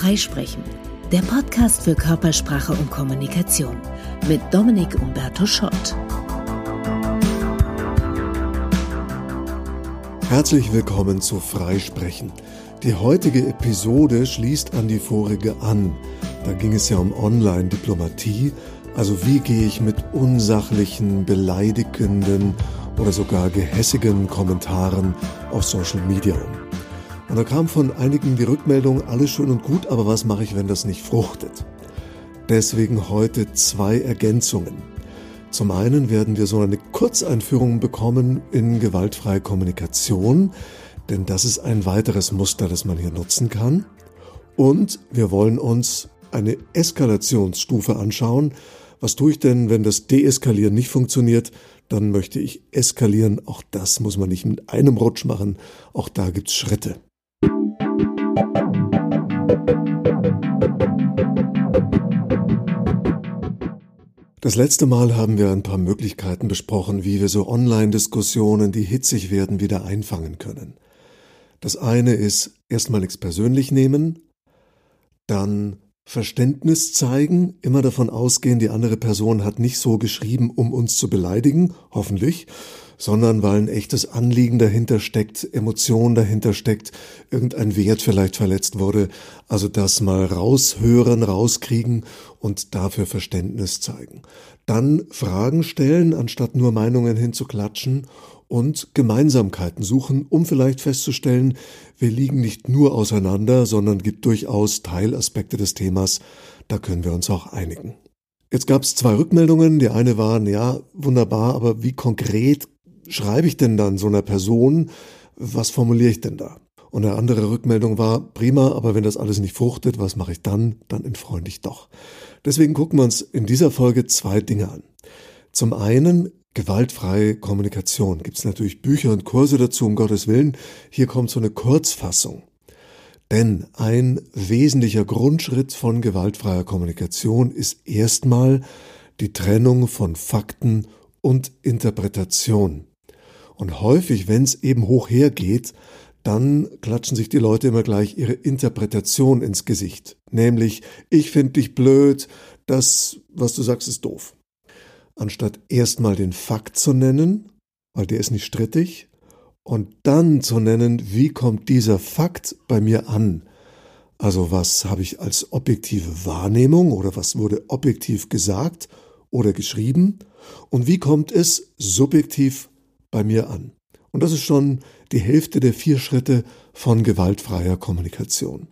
Freisprechen, der Podcast für Körpersprache und Kommunikation mit Dominik Umberto Schott. Herzlich willkommen zu Freisprechen. Die heutige Episode schließt an die vorige an. Da ging es ja um Online-Diplomatie, also wie gehe ich mit unsachlichen, beleidigenden oder sogar gehässigen Kommentaren auf Social Media um. Und da kam von einigen die Rückmeldung, alles schön und gut, aber was mache ich, wenn das nicht fruchtet? Deswegen heute zwei Ergänzungen. Zum einen werden wir so eine Kurzeinführung bekommen in gewaltfreie Kommunikation, denn das ist ein weiteres Muster, das man hier nutzen kann. Und wir wollen uns eine Eskalationsstufe anschauen. Was tue ich denn, wenn das Deeskalieren nicht funktioniert? Dann möchte ich eskalieren. Auch das muss man nicht mit einem Rutsch machen. Auch da gibt's Schritte. Das letzte Mal haben wir ein paar Möglichkeiten besprochen, wie wir so Online-Diskussionen, die hitzig werden, wieder einfangen können. Das eine ist erstmal nichts persönlich nehmen, dann Verständnis zeigen, immer davon ausgehen, die andere Person hat nicht so geschrieben, um uns zu beleidigen, hoffentlich, sondern weil ein echtes Anliegen dahinter steckt, Emotion dahinter steckt, irgendein Wert vielleicht verletzt wurde. Also das mal raushören, rauskriegen und dafür Verständnis zeigen. Dann Fragen stellen, anstatt nur Meinungen hinzuklatschen und Gemeinsamkeiten suchen, um vielleicht festzustellen, wir liegen nicht nur auseinander, sondern gibt durchaus Teilaspekte des Themas, da können wir uns auch einigen. Jetzt gab es zwei Rückmeldungen. Die eine war, ja, wunderbar, aber wie konkret schreibe ich denn dann so einer Person? Was formuliere ich denn da? Und eine andere Rückmeldung war, prima, aber wenn das alles nicht fruchtet, was mache ich dann? Dann entfreunde ich doch. Deswegen gucken wir uns in dieser Folge zwei Dinge an. Zum einen gewaltfreie Kommunikation. Gibt es natürlich Bücher und Kurse dazu, um Gottes Willen. Hier kommt so eine Kurzfassung. Denn ein wesentlicher Grundschritt von gewaltfreier Kommunikation ist erstmal die Trennung von Fakten und Interpretation. Und häufig, wenn es eben hoch hergeht, dann klatschen sich die Leute immer gleich ihre Interpretation ins Gesicht. Nämlich, ich finde dich blöd, das, was du sagst, ist doof. Anstatt erstmal den Fakt zu nennen, weil der ist nicht strittig, und dann zu nennen, wie kommt dieser Fakt bei mir an? Also was habe ich als objektive Wahrnehmung oder was wurde objektiv gesagt oder geschrieben und wie kommt es subjektiv bei mir an. Und das ist schon die Hälfte der vier Schritte von gewaltfreier Kommunikation.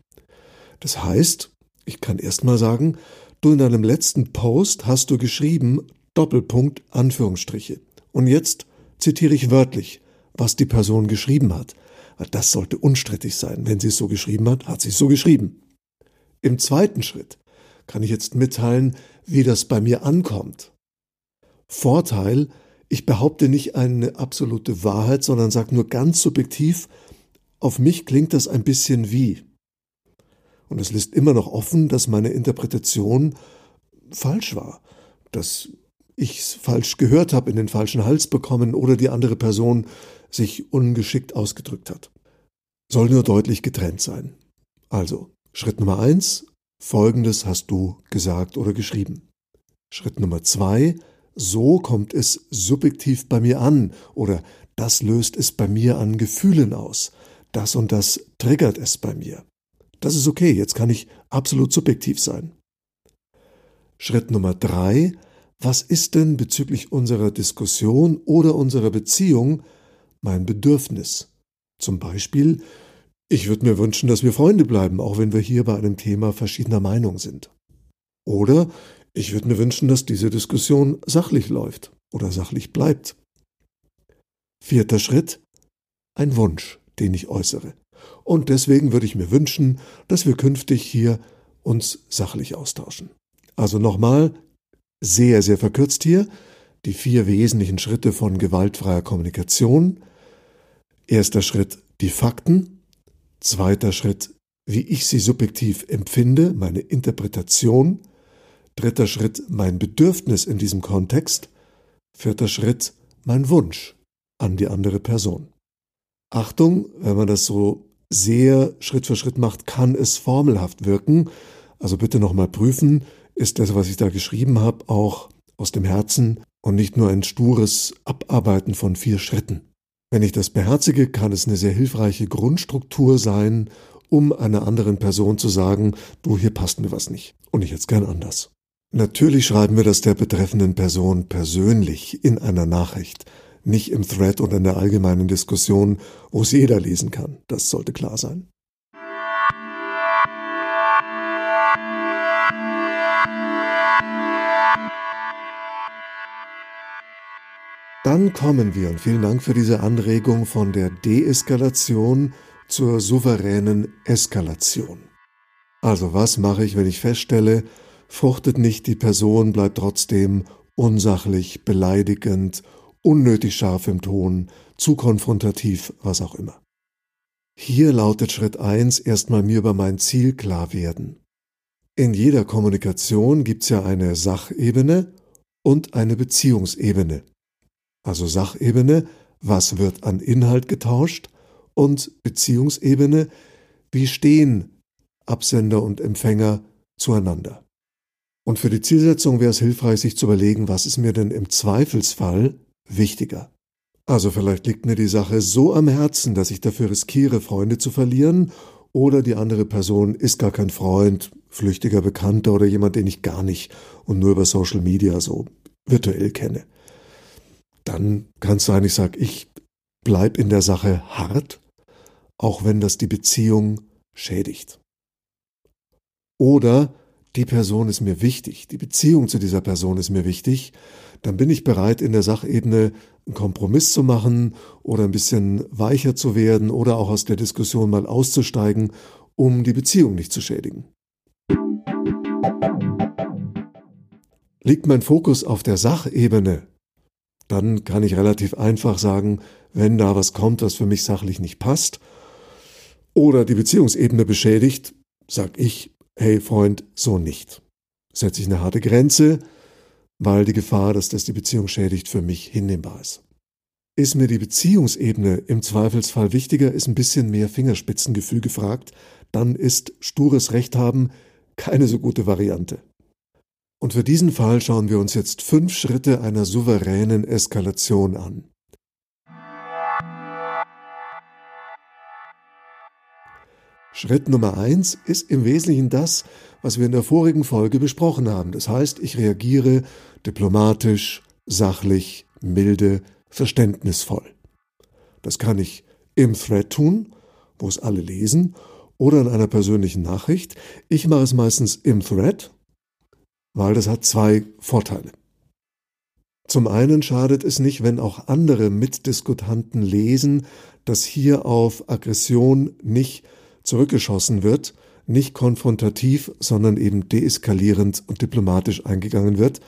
Das heißt, ich kann erstmal sagen, du in deinem letzten Post hast du geschrieben, Doppelpunkt, Anführungsstriche. Und jetzt zitiere ich wörtlich, was die Person geschrieben hat. Das sollte unstrittig sein. Wenn sie es so geschrieben hat, hat sie es so geschrieben. Im zweiten Schritt kann ich jetzt mitteilen, wie das bei mir ankommt. Vorteil, ich behaupte nicht eine absolute Wahrheit, sondern sage nur ganz subjektiv, auf mich klingt das ein bisschen wie. Und es lässt immer noch offen, dass meine Interpretation falsch war, dass ich es falsch gehört habe, in den falschen Hals bekommen oder die andere Person sich ungeschickt ausgedrückt hat. Soll nur deutlich getrennt sein. Also, Schritt Nummer eins, folgendes hast du gesagt oder geschrieben. Schritt Nummer zwei, so kommt es subjektiv bei mir an oder das löst es bei mir an Gefühlen aus. Das und das triggert es bei mir. Das ist okay, jetzt kann ich absolut subjektiv sein. Schritt Nummer drei, was ist denn bezüglich unserer Diskussion oder unserer Beziehung mein Bedürfnis? Zum Beispiel, ich würde mir wünschen, dass wir Freunde bleiben, auch wenn wir hier bei einem Thema verschiedener Meinung sind. Oder ich würde mir wünschen, dass diese Diskussion sachlich läuft oder sachlich bleibt. Vierter Schritt, ein Wunsch, den ich äußere. Und deswegen würde ich mir wünschen, dass wir künftig hier uns sachlich austauschen. Also nochmal, sehr, sehr verkürzt hier, die vier wesentlichen Schritte von gewaltfreier Kommunikation. Erster Schritt, die Fakten. Zweiter Schritt, wie ich sie subjektiv empfinde, meine Interpretation. Dritter Schritt mein Bedürfnis in diesem Kontext. Vierter Schritt mein Wunsch an die andere Person. Achtung, wenn man das so sehr Schritt für Schritt macht, kann es formelhaft wirken. Also bitte nochmal prüfen, ist das, was ich da geschrieben habe, auch aus dem Herzen und nicht nur ein stures Abarbeiten von vier Schritten. Wenn ich das beherzige, kann es eine sehr hilfreiche Grundstruktur sein, um einer anderen Person zu sagen, du, hier passt mir was nicht und ich jetzt gern anders. Natürlich schreiben wir das der betreffenden Person persönlich in einer Nachricht, nicht im Thread oder in der allgemeinen Diskussion, wo es jeder lesen kann. Das sollte klar sein. Dann kommen wir, und vielen Dank für diese Anregung, von der Deeskalation zur souveränen Eskalation. Also was mache ich, wenn ich feststelle, fruchtet nicht die Person, bleibt trotzdem unsachlich, beleidigend, unnötig scharf im Ton, zu konfrontativ, was auch immer. Hier lautet Schritt eins erstmal mir über mein Ziel klar werden. In jeder Kommunikation gibt's ja eine Sachebene und eine Beziehungsebene also Sachebene, was wird an Inhalt getauscht, und Beziehungsebene, wie stehen Absender und Empfänger zueinander. Und für die Zielsetzung wäre es hilfreich, sich zu überlegen, was ist mir denn im Zweifelsfall wichtiger. Also vielleicht liegt mir die Sache so am Herzen, dass ich dafür riskiere, Freunde zu verlieren, oder die andere Person ist gar kein Freund, flüchtiger Bekannter oder jemand, den ich gar nicht und nur über Social Media so virtuell kenne dann kann es sein, ich sage, ich bleib in der Sache hart, auch wenn das die Beziehung schädigt. Oder die Person ist mir wichtig, die Beziehung zu dieser Person ist mir wichtig, dann bin ich bereit, in der Sachebene einen Kompromiss zu machen oder ein bisschen weicher zu werden oder auch aus der Diskussion mal auszusteigen, um die Beziehung nicht zu schädigen. Liegt mein Fokus auf der Sachebene, dann kann ich relativ einfach sagen, wenn da was kommt, was für mich sachlich nicht passt oder die Beziehungsebene beschädigt, sag ich, hey Freund, so nicht. Setze ich eine harte Grenze, weil die Gefahr, dass das die Beziehung schädigt, für mich hinnehmbar ist. Ist mir die Beziehungsebene im Zweifelsfall wichtiger, ist ein bisschen mehr Fingerspitzengefühl gefragt, dann ist stures Recht haben keine so gute Variante. Und für diesen Fall schauen wir uns jetzt fünf Schritte einer souveränen Eskalation an. Schritt Nummer eins ist im Wesentlichen das, was wir in der vorigen Folge besprochen haben. Das heißt, ich reagiere diplomatisch, sachlich, milde, verständnisvoll. Das kann ich im Thread tun, wo es alle lesen, oder in einer persönlichen Nachricht. Ich mache es meistens im Thread, weil das hat zwei Vorteile. Zum einen schadet es nicht, wenn auch andere Mitdiskutanten lesen, dass hier auf Aggression nicht zurückgeschossen wird, nicht konfrontativ, sondern eben deeskalierend und diplomatisch eingegangen wird,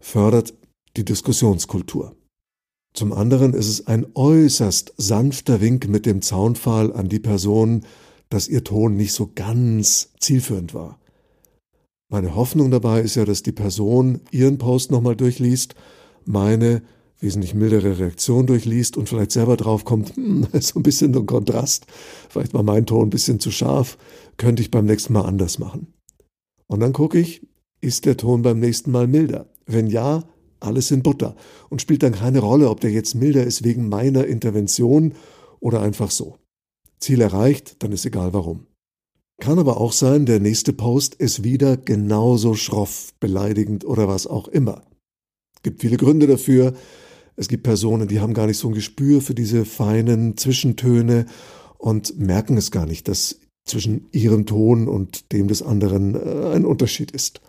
fördert die Diskussionskultur. Zum anderen ist es ein äußerst sanfter Wink mit dem Zaunpfahl an die Person, dass ihr Ton nicht so ganz zielführend war. Meine Hoffnung dabei ist ja, dass die Person ihren Post nochmal durchliest, meine wesentlich mildere Reaktion durchliest und vielleicht selber draufkommt, hm, so ein bisschen ein Kontrast, vielleicht war mein Ton ein bisschen zu scharf, könnte ich beim nächsten Mal anders machen. Und dann gucke ich, ist der Ton beim nächsten Mal milder? Wenn ja, alles in Butter und spielt dann keine Rolle, ob der jetzt milder ist wegen meiner Intervention oder einfach so. Ziel erreicht, dann ist egal warum. Kann aber auch sein, der nächste Post ist wieder genauso schroff, beleidigend oder was auch immer. Gibt viele Gründe dafür. Es gibt Personen, die haben gar nicht so ein Gespür für diese feinen Zwischentöne und merken es gar nicht, dass zwischen ihrem Ton und dem des anderen äh, ein Unterschied ist.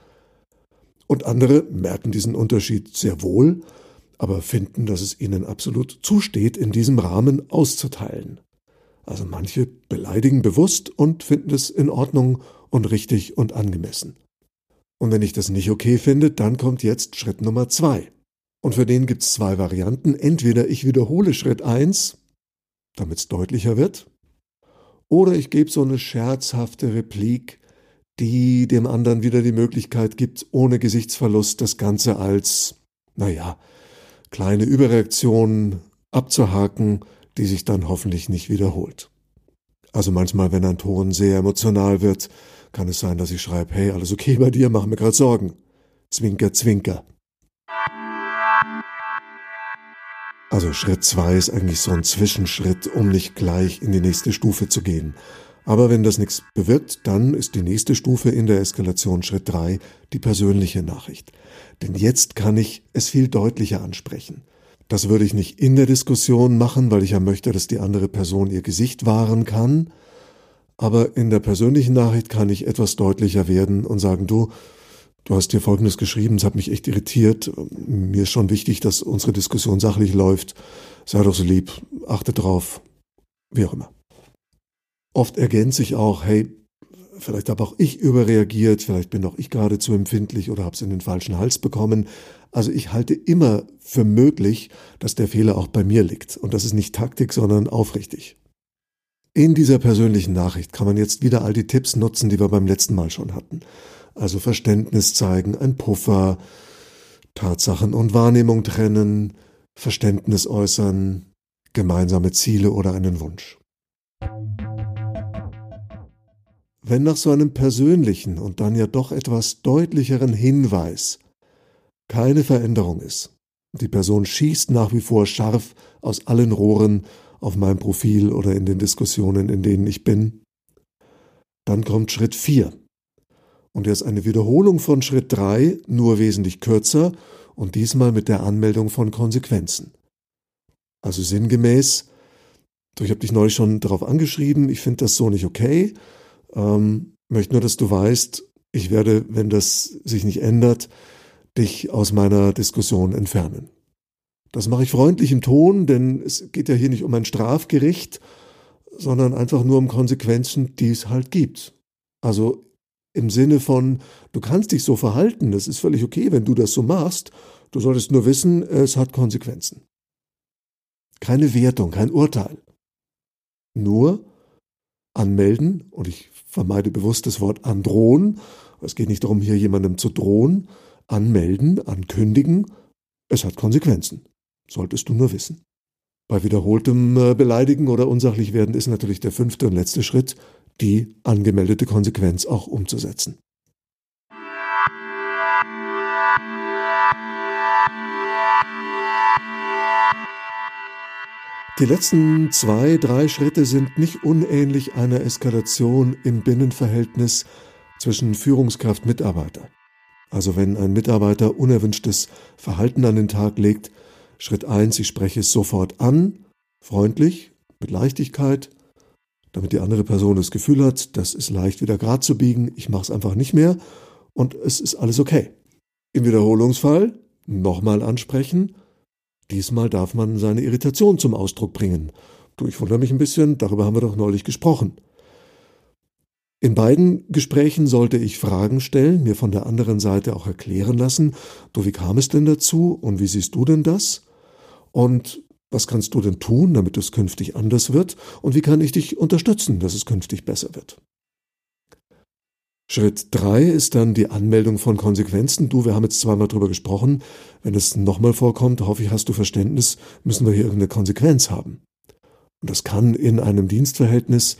Und andere merken diesen Unterschied sehr wohl, aber finden, dass es ihnen absolut zusteht, in diesem Rahmen auszuteilen. Also manche beleidigen bewusst und finden es in Ordnung und richtig und angemessen. Und wenn ich das nicht okay finde, dann kommt jetzt Schritt Nummer zwei. Und für den gibt es zwei Varianten. Entweder ich wiederhole Schritt eins, damit es deutlicher wird, oder ich gebe so eine scherzhafte Replik, die dem anderen wieder die Möglichkeit gibt, ohne Gesichtsverlust das Ganze als, naja, kleine Überreaktion abzuhaken, die sich dann hoffentlich nicht wiederholt. Also manchmal, wenn ein Ton sehr emotional wird, kann es sein, dass ich schreibe, hey, alles okay bei dir, mach mir gerade Sorgen. Zwinker, zwinker. Also Schritt zwei ist eigentlich so ein Zwischenschritt, um nicht gleich in die nächste Stufe zu gehen. Aber wenn das nichts bewirkt, dann ist die nächste Stufe in der Eskalation Schritt drei die persönliche Nachricht. Denn jetzt kann ich es viel deutlicher ansprechen. Das würde ich nicht in der Diskussion machen, weil ich ja möchte, dass die andere Person ihr Gesicht wahren kann. Aber in der persönlichen Nachricht kann ich etwas deutlicher werden und sagen, du, du hast dir Folgendes geschrieben, es hat mich echt irritiert. Mir ist schon wichtig, dass unsere Diskussion sachlich läuft. Sei doch so lieb, achte drauf. Wie auch immer. Oft ergänze ich auch, hey, vielleicht habe auch ich überreagiert, vielleicht bin auch ich gerade zu empfindlich oder habe es in den falschen Hals bekommen. Also ich halte immer für möglich, dass der Fehler auch bei mir liegt. Und das ist nicht Taktik, sondern aufrichtig. In dieser persönlichen Nachricht kann man jetzt wieder all die Tipps nutzen, die wir beim letzten Mal schon hatten. Also Verständnis zeigen, ein Puffer, Tatsachen und Wahrnehmung trennen, Verständnis äußern, gemeinsame Ziele oder einen Wunsch. Wenn nach so einem persönlichen und dann ja doch etwas deutlicheren Hinweis keine Veränderung ist, die Person schießt nach wie vor scharf aus allen Rohren auf mein Profil oder in den Diskussionen, in denen ich bin, dann kommt Schritt 4. Und er ist eine Wiederholung von Schritt 3, nur wesentlich kürzer und diesmal mit der Anmeldung von Konsequenzen. Also sinngemäß, ich habe dich neulich schon darauf angeschrieben, ich finde das so nicht okay, ähm, möchte nur, dass du weißt, ich werde, wenn das sich nicht ändert, dich aus meiner Diskussion entfernen. Das mache ich freundlich im Ton, denn es geht ja hier nicht um ein Strafgericht, sondern einfach nur um Konsequenzen, die es halt gibt. Also im Sinne von, du kannst dich so verhalten, das ist völlig okay, wenn du das so machst, du solltest nur wissen, es hat Konsequenzen. Keine Wertung, kein Urteil. Nur anmelden, und ich vermeide bewusst das Wort androhen, es geht nicht darum, hier jemandem zu drohen, anmelden, ankündigen, es hat Konsequenzen. Solltest du nur wissen. Bei wiederholtem äh, Beleidigen oder unsachlich werden ist natürlich der fünfte und letzte Schritt, die angemeldete Konsequenz auch umzusetzen. Die letzten zwei, drei Schritte sind nicht unähnlich einer Eskalation im Binnenverhältnis zwischen Führungskraft-Mitarbeiter. Also wenn ein Mitarbeiter unerwünschtes Verhalten an den Tag legt, Schritt eins: ich spreche es sofort an, freundlich, mit Leichtigkeit, damit die andere Person das Gefühl hat, das ist leicht wieder grad zu biegen, ich mache es einfach nicht mehr und es ist alles okay. Im Wiederholungsfall nochmal ansprechen Diesmal darf man seine Irritation zum Ausdruck bringen. Du, ich wundere mich ein bisschen, darüber haben wir doch neulich gesprochen. In beiden Gesprächen sollte ich Fragen stellen, mir von der anderen Seite auch erklären lassen, du, wie kam es denn dazu und wie siehst du denn das? Und was kannst du denn tun, damit es künftig anders wird? Und wie kann ich dich unterstützen, dass es künftig besser wird? Schritt drei ist dann die Anmeldung von Konsequenzen. Du, wir haben jetzt zweimal drüber gesprochen. Wenn es nochmal vorkommt, hoffe ich, hast du Verständnis, müssen wir hier irgendeine Konsequenz haben. Und das kann in einem Dienstverhältnis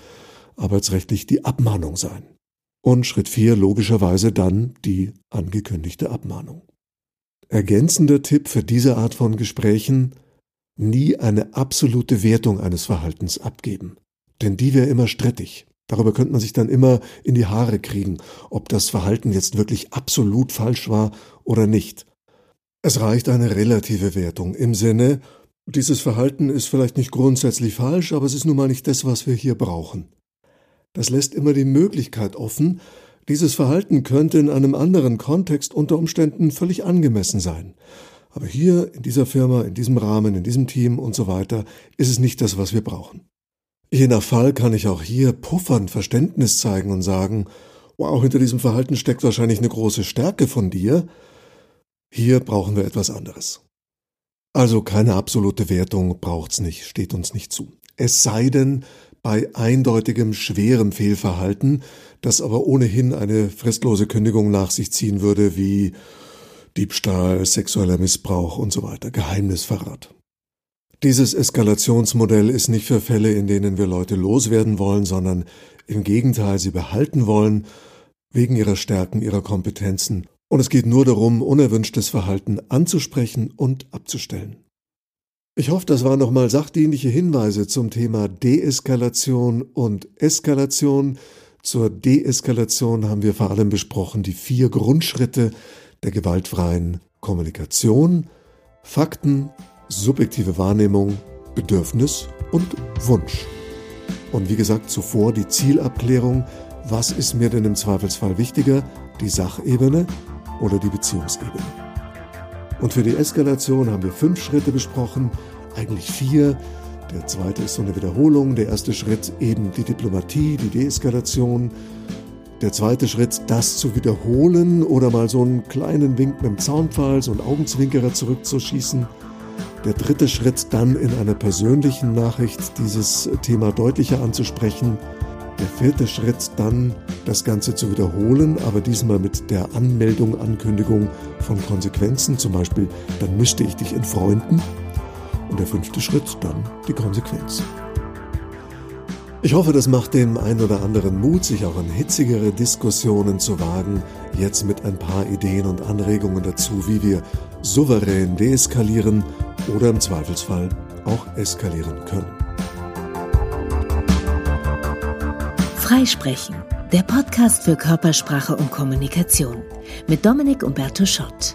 arbeitsrechtlich die Abmahnung sein. Und Schritt vier logischerweise dann die angekündigte Abmahnung. Ergänzender Tipp für diese Art von Gesprächen, nie eine absolute Wertung eines Verhaltens abgeben. Denn die wäre immer strittig. Darüber könnte man sich dann immer in die Haare kriegen, ob das Verhalten jetzt wirklich absolut falsch war oder nicht. Es reicht eine relative Wertung im Sinne, dieses Verhalten ist vielleicht nicht grundsätzlich falsch, aber es ist nun mal nicht das, was wir hier brauchen. Das lässt immer die Möglichkeit offen, dieses Verhalten könnte in einem anderen Kontext unter Umständen völlig angemessen sein. Aber hier, in dieser Firma, in diesem Rahmen, in diesem Team und so weiter, ist es nicht das, was wir brauchen. Je nach Fall kann ich auch hier puffern, Verständnis zeigen und sagen, wow, hinter diesem Verhalten steckt wahrscheinlich eine große Stärke von dir. Hier brauchen wir etwas anderes. Also keine absolute Wertung braucht's nicht, steht uns nicht zu. Es sei denn, bei eindeutigem schwerem Fehlverhalten, das aber ohnehin eine fristlose Kündigung nach sich ziehen würde, wie Diebstahl, sexueller Missbrauch und so weiter, Geheimnisverrat. Dieses Eskalationsmodell ist nicht für Fälle, in denen wir Leute loswerden wollen, sondern im Gegenteil sie behalten wollen, wegen ihrer Stärken, ihrer Kompetenzen. Und es geht nur darum, unerwünschtes Verhalten anzusprechen und abzustellen. Ich hoffe, das waren nochmal sachdienliche Hinweise zum Thema Deeskalation und Eskalation. Zur Deeskalation haben wir vor allem besprochen die vier Grundschritte der gewaltfreien Kommunikation, Fakten, subjektive Wahrnehmung, Bedürfnis und Wunsch. Und wie gesagt, zuvor die Zielabklärung, was ist mir denn im Zweifelsfall wichtiger, die Sachebene oder die Beziehungsebene. Und für die Eskalation haben wir fünf Schritte besprochen, eigentlich vier. Der zweite ist so eine Wiederholung. Der erste Schritt eben die Diplomatie, die Deeskalation. Der zweite Schritt, das zu wiederholen oder mal so einen kleinen Wink mit dem Zaunpfahl, so einen Augenzwinkerer zurückzuschießen. Der dritte Schritt dann in einer persönlichen Nachricht dieses Thema deutlicher anzusprechen. Der vierte Schritt dann, das Ganze zu wiederholen, aber diesmal mit der Anmeldung, Ankündigung von Konsequenzen, zum Beispiel, dann mischte ich dich in Freunden. Und der fünfte Schritt dann die Konsequenz. Ich hoffe, das macht dem einen oder anderen Mut, sich auch an hitzigere Diskussionen zu wagen, jetzt mit ein paar Ideen und Anregungen dazu, wie wir souverän deeskalieren oder im Zweifelsfall auch eskalieren können. Freisprechen, der Podcast für Körpersprache und Kommunikation mit Dominik Umberto Schott.